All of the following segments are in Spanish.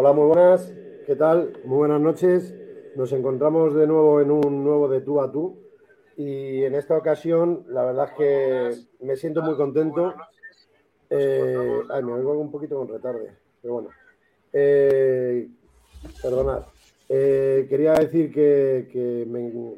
Hola, muy buenas. ¿Qué tal? Muy buenas noches. Nos encontramos de nuevo en un nuevo de tú a tú. Y en esta ocasión, la verdad es que me siento muy contento. Eh, ay, me oigo un poquito con retarde, pero bueno. Eh, perdonad. Eh, quería decir que,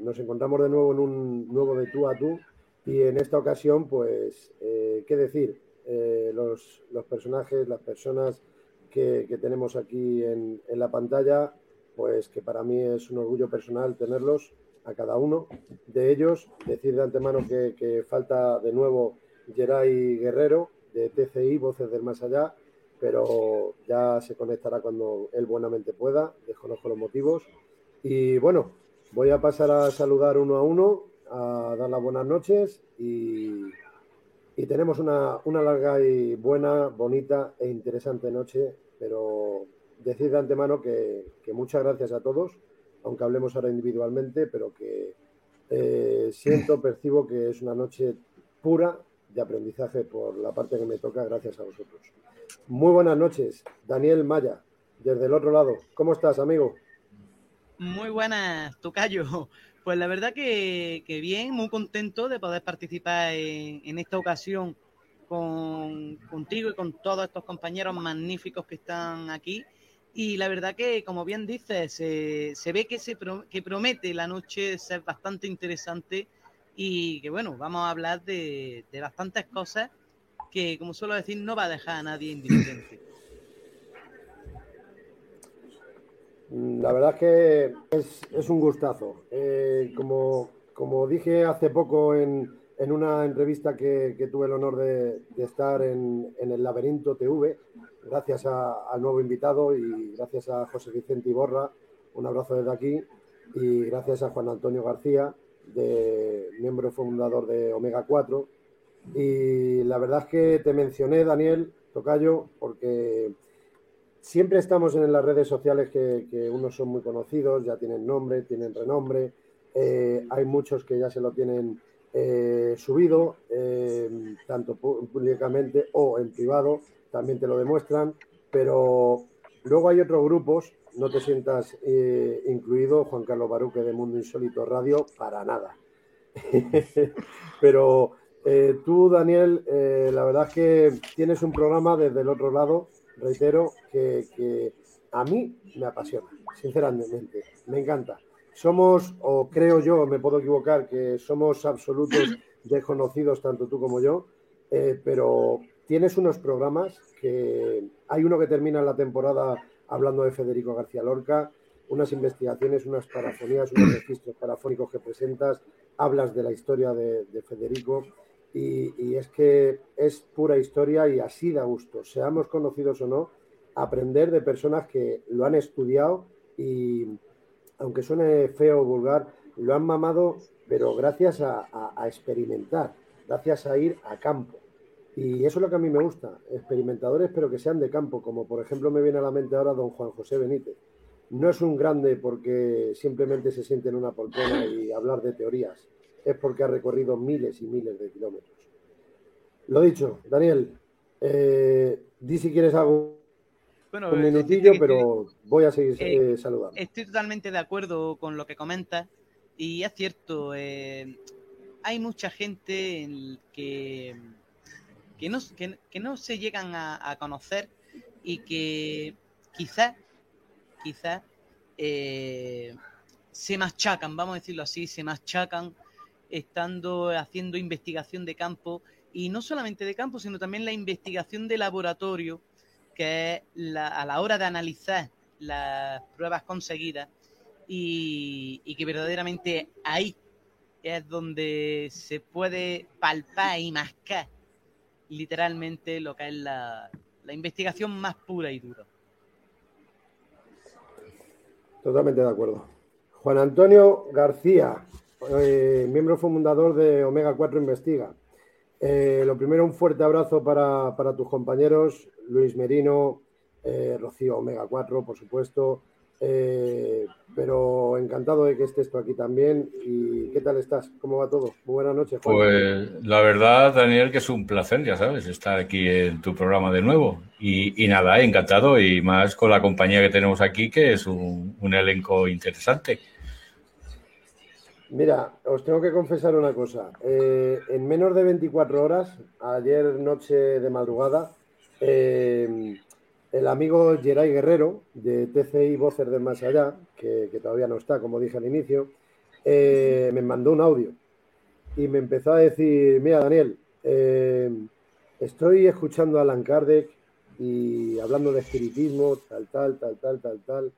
nos encontramos de nuevo en un nuevo de tú a tú y en esta ocasión, pues, eh, ¿qué decir? Eh, los, personajes, las personas que, tenemos aquí en, la pantalla, pues que para mí es un orgullo personal tenerlos a cada uno de ellos. Decir de antemano que, falta de nuevo Geray Guerrero de TCI, Voces del Más Allá, pero ya se conectará cuando él buenamente pueda, desconozco los motivos. Y bueno, voy a pasar a saludar uno a uno, a dar las buenas noches y, tenemos una, larga y buena, bonita e interesante noche, pero decir de antemano que, muchas gracias a todos, aunque hablemos ahora individualmente, pero que eh, siento, percibo que es una noche pura de aprendizaje por la parte que me toca, gracias a vosotros. Muy buenas noches, Daniel Maya, desde el otro lado. ¿Cómo estás, amigo? Muy buenas, Tocayo. Pues la verdad que, bien, muy contento de poder participar en, esta ocasión con, contigo y con todos estos compañeros magníficos que están aquí. Y la verdad que, como bien dices, se, ve que, se que promete la noche ser bastante interesante y que, bueno, vamos a hablar de, de bastantes cosas que, como suelo decir, no va a dejar a nadie indiferente. La verdad es que es, un gustazo. Eh, como, como, dije hace poco en, en una entrevista que, tuve el honor de, estar en, en, el Laberinto TV, gracias al nuevo invitado y gracias a José Vicente Iborra, un abrazo desde aquí, y gracias a Juan Antonio García, de, miembro fundador de Omega 4, y la verdad es que te mencioné, Daniel Tocayo, porque siempre estamos en las redes sociales que, unos son muy conocidos, ya tienen nombre, tienen renombre. Eh, hay muchos que ya se lo tienen eh, subido, eh, tanto públicamente o en privado, también te lo demuestran. Pero luego hay otros grupos, no te sientas incluido, Juan Carlos Baruque de Mundo Insólito Radio, para nada. pero tú, Daniel, la verdad es que tienes un programa desde el otro lado, reitero, que, a mí me apasiona, sinceramente, me encanta. Somos, o creo yo, me puedo equivocar, que somos absolutos desconocidos, tanto tú como yo, eh, pero tienes unos programas que hay uno que termina la temporada hablando de Federico García Lorca, unas investigaciones, unas parafonías, unos registros parafónicos que presentas, hablas de la historia de Federico y, es que es pura historia y así da gusto, seamos conocidos o no, aprender de personas que lo han estudiado y, aunque suene feo o vulgar, lo han mamado, pero gracias a, experimentar, gracias a ir a campo. Y eso es lo que a mí me gusta, experimentadores, pero que sean de campo, como por ejemplo me viene a la mente ahora don Juan José Benítez. No es un grande porque simplemente se siente en una poltrona y hablar de teorías es porque ha recorrido miles y miles de kilómetros. Lo dicho, Daniel, eh, di si quieres algo bueno, un minutillo, pero voy a seguir eh, saludando. Estoy totalmente de acuerdo con lo que comentas y es cierto, eh, hay mucha gente que, que, no, que, no se llegan a, conocer y que quizás, quizás se machacan, vamos a decirlo así, se machacan estando haciendo investigación de campo y no solamente de campo, sino también la investigación de laboratorio, que es a la hora de analizar las pruebas conseguidas y, que verdaderamente ahí es donde se puede palpar y mascar literalmente lo que es la, la investigación más pura y dura. Totalmente de acuerdo. Juan Antonio García, eh, miembro fundador de Omega 4 Investiga. Eh, lo primero, un fuerte abrazo para, tus compañeros, Luis Merino, eh, Rocío Omega 4, por supuesto, pero encantado de que estés tú aquí también. ¿Y qué tal estás? ¿Cómo va todo? Muy buenas noches. Pues la verdad, Daniel, que es un placer, ya sabes, estar aquí en tu programa de nuevo. Y, nada, encantado y más con la compañía que tenemos aquí, que es un, elenco interesante. Mira, os tengo que confesar una cosa. Eh, en menos de 24 horas, ayer noche de madrugada, eh, el amigo Geray Guerrero, de TCI Voces de Más Allá, que, todavía no está, como dije al inicio, eh, me mandó un audio y me empezó a decir, mira Daniel, estoy escuchando a Alan Kardec y hablando de espiritismo, tal, tal, tal, tal, tal, tal,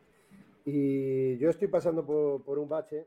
y yo estoy pasando por, un bache.